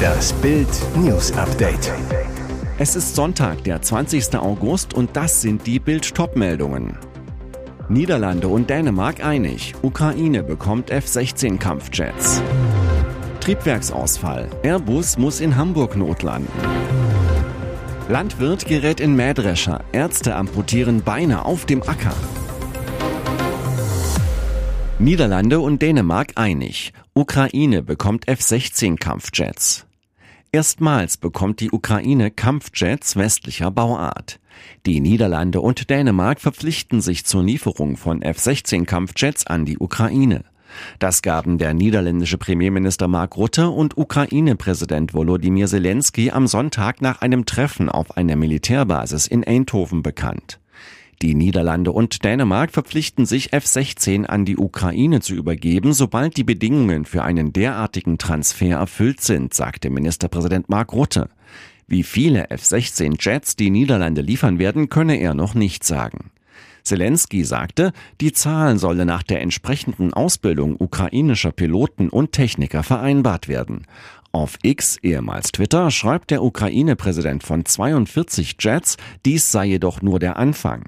Das Bild News Update. Es ist Sonntag, der 20. August und das sind die Bild meldungen Niederlande und Dänemark einig. Ukraine bekommt F-16 Kampfjets. Triebwerksausfall. Airbus muss in Hamburg notlanden. Landwirt gerät in Mähdrescher. Ärzte amputieren Beine auf dem Acker. Niederlande und Dänemark einig. Ukraine bekommt F-16 Kampfjets. Erstmals bekommt die Ukraine Kampfjets westlicher Bauart. Die Niederlande und Dänemark verpflichten sich zur Lieferung von F-16 Kampfjets an die Ukraine. Das gaben der niederländische Premierminister Mark Rutte und Ukraine-Präsident Volodymyr Zelensky am Sonntag nach einem Treffen auf einer Militärbasis in Eindhoven bekannt. Die Niederlande und Dänemark verpflichten sich, F-16 an die Ukraine zu übergeben, sobald die Bedingungen für einen derartigen Transfer erfüllt sind, sagte Ministerpräsident Mark Rutte. Wie viele F-16 Jets die Niederlande liefern werden, könne er noch nicht sagen. Zelensky sagte, die Zahl solle nach der entsprechenden Ausbildung ukrainischer Piloten und Techniker vereinbart werden. Auf X, ehemals Twitter, schreibt der Ukraine-Präsident von 42 Jets, dies sei jedoch nur der Anfang.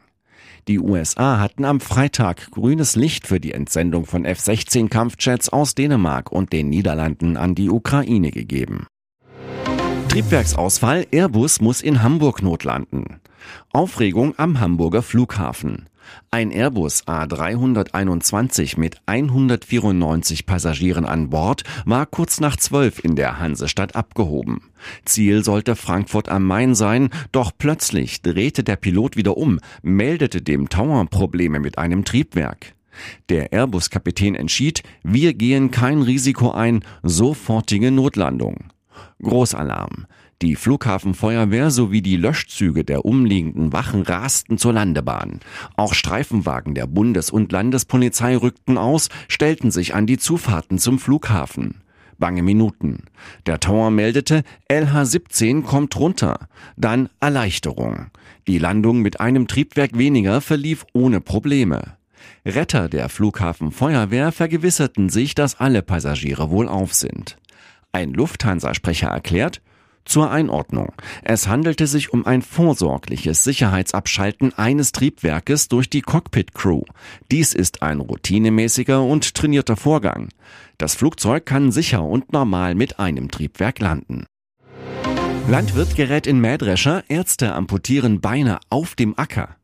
Die USA hatten am Freitag grünes Licht für die Entsendung von F-16 Kampfjets aus Dänemark und den Niederlanden an die Ukraine gegeben. Triebwerksausfall, Airbus muss in Hamburg notlanden. Aufregung am Hamburger Flughafen. Ein Airbus A321 mit 194 Passagieren an Bord war kurz nach zwölf in der Hansestadt abgehoben. Ziel sollte Frankfurt am Main sein, doch plötzlich drehte der Pilot wieder um, meldete dem Tower Probleme mit einem Triebwerk. Der Airbus-Kapitän entschied, wir gehen kein Risiko ein, sofortige Notlandung. Großalarm. Die Flughafenfeuerwehr sowie die Löschzüge der umliegenden Wachen rasten zur Landebahn. Auch Streifenwagen der Bundes- und Landespolizei rückten aus, stellten sich an die Zufahrten zum Flughafen. Bange Minuten. Der Tower meldete, LH17 kommt runter. Dann Erleichterung. Die Landung mit einem Triebwerk weniger verlief ohne Probleme. Retter der Flughafenfeuerwehr vergewisserten sich, dass alle Passagiere wohlauf sind. Ein Lufthansa-Sprecher erklärt, zur Einordnung. Es handelte sich um ein vorsorgliches Sicherheitsabschalten eines Triebwerkes durch die Cockpit-Crew. Dies ist ein routinemäßiger und trainierter Vorgang. Das Flugzeug kann sicher und normal mit einem Triebwerk landen. Landwirt gerät in Mähdrescher, Ärzte amputieren Beine auf dem Acker.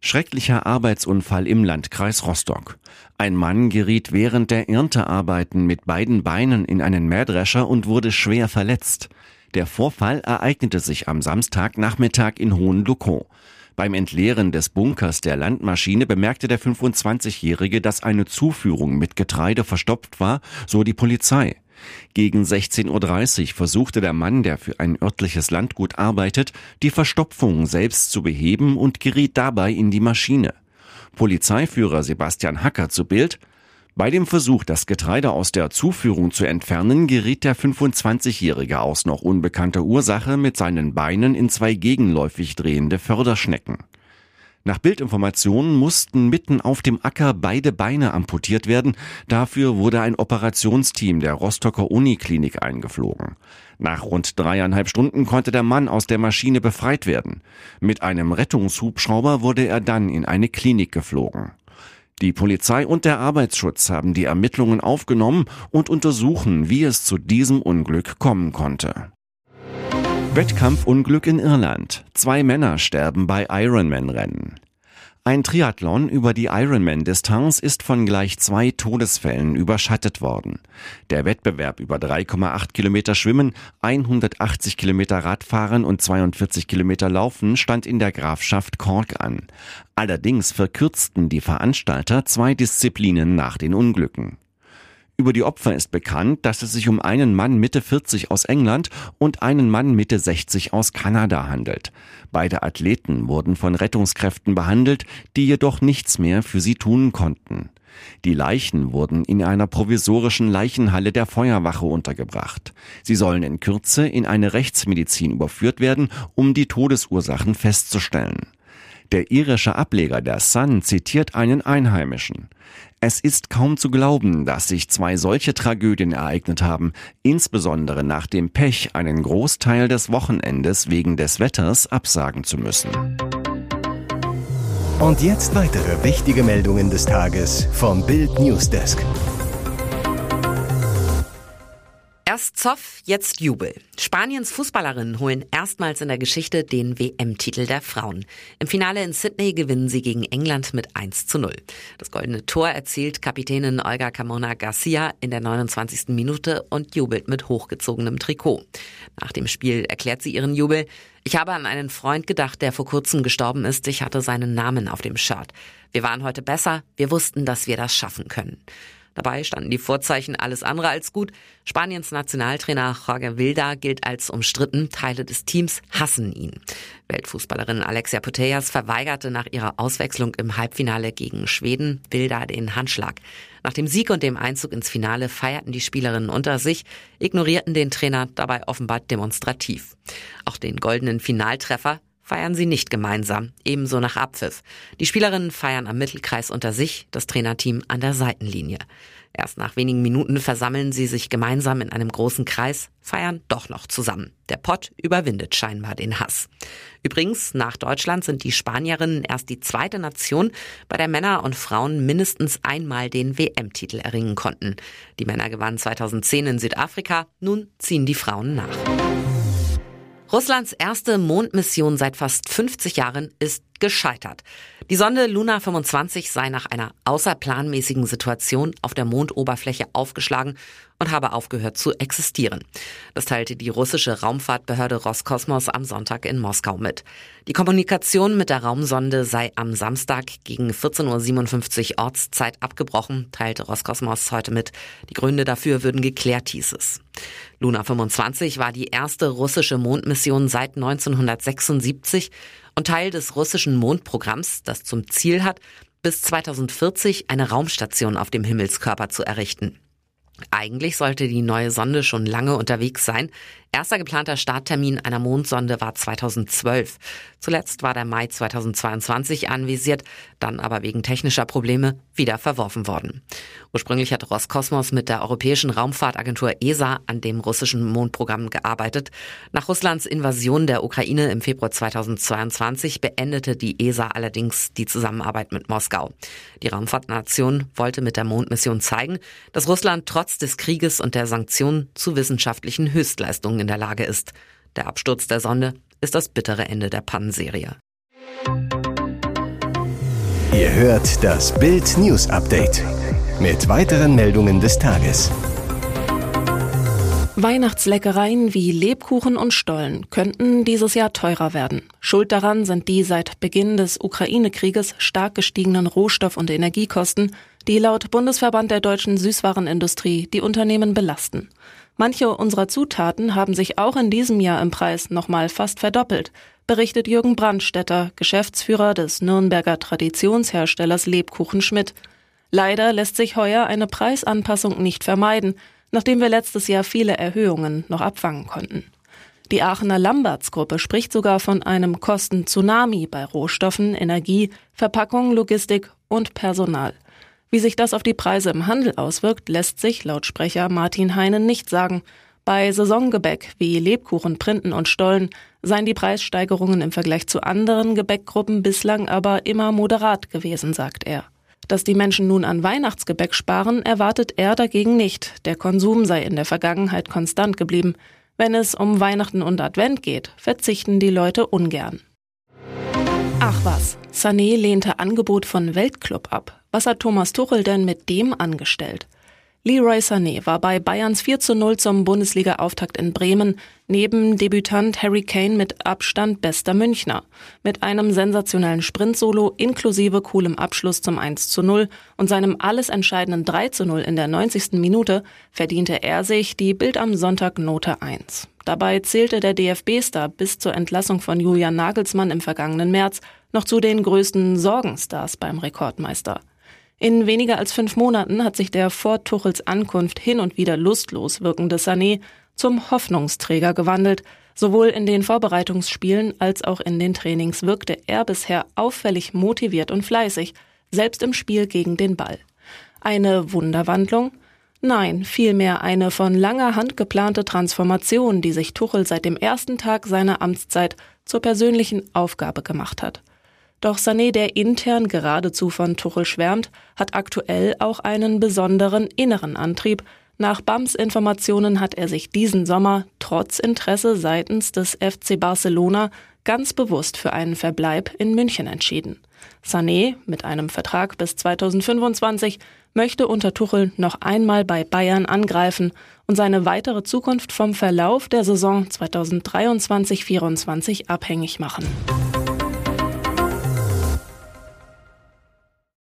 Schrecklicher Arbeitsunfall im Landkreis Rostock. Ein Mann geriet während der Erntearbeiten mit beiden Beinen in einen Mähdrescher und wurde schwer verletzt. Der Vorfall ereignete sich am Samstagnachmittag in Hohenlokow. Beim Entleeren des Bunkers der Landmaschine bemerkte der 25-Jährige, dass eine Zuführung mit Getreide verstopft war, so die Polizei. Gegen 16.30 Uhr versuchte der Mann, der für ein örtliches Landgut arbeitet, die Verstopfung selbst zu beheben und geriet dabei in die Maschine. Polizeiführer Sebastian Hacker zu Bild, bei dem Versuch, das Getreide aus der Zuführung zu entfernen, geriet der 25-Jährige aus noch unbekannter Ursache mit seinen Beinen in zwei gegenläufig drehende Förderschnecken. Nach Bildinformationen mussten mitten auf dem Acker beide Beine amputiert werden. Dafür wurde ein Operationsteam der Rostocker Uniklinik eingeflogen. Nach rund dreieinhalb Stunden konnte der Mann aus der Maschine befreit werden. Mit einem Rettungshubschrauber wurde er dann in eine Klinik geflogen. Die Polizei und der Arbeitsschutz haben die Ermittlungen aufgenommen und untersuchen, wie es zu diesem Unglück kommen konnte. Wettkampfunglück in Irland. Zwei Männer sterben bei Ironman-Rennen. Ein Triathlon über die Ironman-Distanz ist von gleich zwei Todesfällen überschattet worden. Der Wettbewerb über 3,8 Kilometer Schwimmen, 180 Kilometer Radfahren und 42 Kilometer Laufen stand in der Grafschaft Cork an. Allerdings verkürzten die Veranstalter zwei Disziplinen nach den Unglücken. Über die Opfer ist bekannt, dass es sich um einen Mann Mitte 40 aus England und einen Mann Mitte 60 aus Kanada handelt. Beide Athleten wurden von Rettungskräften behandelt, die jedoch nichts mehr für sie tun konnten. Die Leichen wurden in einer provisorischen Leichenhalle der Feuerwache untergebracht. Sie sollen in Kürze in eine Rechtsmedizin überführt werden, um die Todesursachen festzustellen. Der irische Ableger der Sun zitiert einen Einheimischen. Es ist kaum zu glauben, dass sich zwei solche Tragödien ereignet haben, insbesondere nach dem Pech, einen Großteil des Wochenendes wegen des Wetters absagen zu müssen. Und jetzt weitere wichtige Meldungen des Tages vom Bild Newsdesk. Erst Zoff, jetzt Jubel. Spaniens Fußballerinnen holen erstmals in der Geschichte den WM-Titel der Frauen. Im Finale in Sydney gewinnen sie gegen England mit 1 zu 0. Das goldene Tor erzielt Kapitänin Olga Camona Garcia in der 29. Minute und jubelt mit hochgezogenem Trikot. Nach dem Spiel erklärt sie ihren Jubel. Ich habe an einen Freund gedacht, der vor kurzem gestorben ist. Ich hatte seinen Namen auf dem Shirt. Wir waren heute besser. Wir wussten, dass wir das schaffen können. Dabei standen die Vorzeichen alles andere als gut. Spaniens Nationaltrainer Jorge Vilda gilt als umstritten. Teile des Teams hassen ihn. Weltfußballerin Alexia Putellas verweigerte nach ihrer Auswechslung im Halbfinale gegen Schweden Vilda den Handschlag. Nach dem Sieg und dem Einzug ins Finale feierten die Spielerinnen unter sich, ignorierten den Trainer dabei offenbar demonstrativ. Auch den goldenen Finaltreffer feiern sie nicht gemeinsam, ebenso nach Abpfiff. Die Spielerinnen feiern am Mittelkreis unter sich, das Trainerteam an der Seitenlinie. Erst nach wenigen Minuten versammeln sie sich gemeinsam in einem großen Kreis, feiern doch noch zusammen. Der Pott überwindet scheinbar den Hass. Übrigens, nach Deutschland sind die Spanierinnen erst die zweite Nation, bei der Männer und Frauen mindestens einmal den WM-Titel erringen konnten. Die Männer gewannen 2010 in Südafrika, nun ziehen die Frauen nach. Russlands erste Mondmission seit fast 50 Jahren ist gescheitert. Die Sonde Luna 25 sei nach einer außerplanmäßigen Situation auf der Mondoberfläche aufgeschlagen und habe aufgehört zu existieren. Das teilte die russische Raumfahrtbehörde Roskosmos am Sonntag in Moskau mit. Die Kommunikation mit der Raumsonde sei am Samstag gegen 14.57 Uhr Ortszeit abgebrochen, teilte Roskosmos heute mit. Die Gründe dafür würden geklärt, hieß es. Luna 25 war die erste russische Mondmission seit 1976 und Teil des russischen Mondprogramms, das zum Ziel hat, bis 2040 eine Raumstation auf dem Himmelskörper zu errichten. Eigentlich sollte die neue Sonde schon lange unterwegs sein. Erster geplanter Starttermin einer Mondsonde war 2012. Zuletzt war der Mai 2022 anvisiert, dann aber wegen technischer Probleme wieder verworfen worden. Ursprünglich hat Roskosmos mit der Europäischen Raumfahrtagentur ESA an dem russischen Mondprogramm gearbeitet. Nach Russlands Invasion der Ukraine im Februar 2022 beendete die ESA allerdings die Zusammenarbeit mit Moskau. Die Raumfahrtnation wollte mit der Mondmission zeigen, dass Russland trotz des Krieges und der Sanktionen zu wissenschaftlichen Höchstleistungen Leistung in der Lage ist. Der Absturz der Sonde ist das bittere Ende der Pannenserie. Ihr hört das Bild News Update mit weiteren Meldungen des Tages. Weihnachtsleckereien wie Lebkuchen und Stollen könnten dieses Jahr teurer werden. Schuld daran sind die seit Beginn des Ukraine-Krieges stark gestiegenen Rohstoff- und Energiekosten, die laut Bundesverband der deutschen Süßwarenindustrie die Unternehmen belasten. Manche unserer Zutaten haben sich auch in diesem Jahr im Preis nochmal fast verdoppelt, berichtet Jürgen Brandstetter, Geschäftsführer des Nürnberger Traditionsherstellers Lebkuchen Schmidt. Leider lässt sich heuer eine Preisanpassung nicht vermeiden, nachdem wir letztes Jahr viele Erhöhungen noch abfangen konnten. Die Aachener Lamberts-Gruppe spricht sogar von einem Kosten-Tsunami bei Rohstoffen, Energie, Verpackung, Logistik und Personal. Wie sich das auf die Preise im Handel auswirkt, lässt sich laut Sprecher Martin Heinen nicht sagen. Bei Saisongebäck wie Lebkuchen, Printen und Stollen seien die Preissteigerungen im Vergleich zu anderen Gebäckgruppen bislang aber immer moderat gewesen, sagt er. Dass die Menschen nun an Weihnachtsgebäck sparen, erwartet er dagegen nicht. Der Konsum sei in der Vergangenheit konstant geblieben. Wenn es um Weihnachten und Advent geht, verzichten die Leute ungern. Ach was, Sané lehnte Angebot von Weltclub ab. Was hat Thomas Tuchel denn mit dem angestellt? Leroy Sané war bei Bayerns 4 zu 0 zum Bundesliga-Auftakt in Bremen neben Debütant Harry Kane mit Abstand bester Münchner. Mit einem sensationellen Sprint-Solo inklusive coolem Abschluss zum 1 zu 0 und seinem alles entscheidenden 3 zu 0 in der 90. Minute verdiente er sich die Bild am Sonntag Note 1. Dabei zählte der DFB-Star bis zur Entlassung von Julian Nagelsmann im vergangenen März noch zu den größten Sorgenstars beim Rekordmeister. In weniger als fünf Monaten hat sich der vor Tuchels Ankunft hin und wieder lustlos wirkende Sané zum Hoffnungsträger gewandelt. Sowohl in den Vorbereitungsspielen als auch in den Trainings wirkte er bisher auffällig motiviert und fleißig, selbst im Spiel gegen den Ball. Eine Wunderwandlung? Nein, vielmehr eine von langer Hand geplante Transformation, die sich Tuchel seit dem ersten Tag seiner Amtszeit zur persönlichen Aufgabe gemacht hat. Doch Sané, der intern geradezu von Tuchel schwärmt, hat aktuell auch einen besonderen inneren Antrieb. Nach BAMS Informationen hat er sich diesen Sommer trotz Interesse seitens des FC Barcelona ganz bewusst für einen Verbleib in München entschieden. Sané, mit einem Vertrag bis 2025, möchte unter Tuchel noch einmal bei Bayern angreifen und seine weitere Zukunft vom Verlauf der Saison 2023-24 abhängig machen.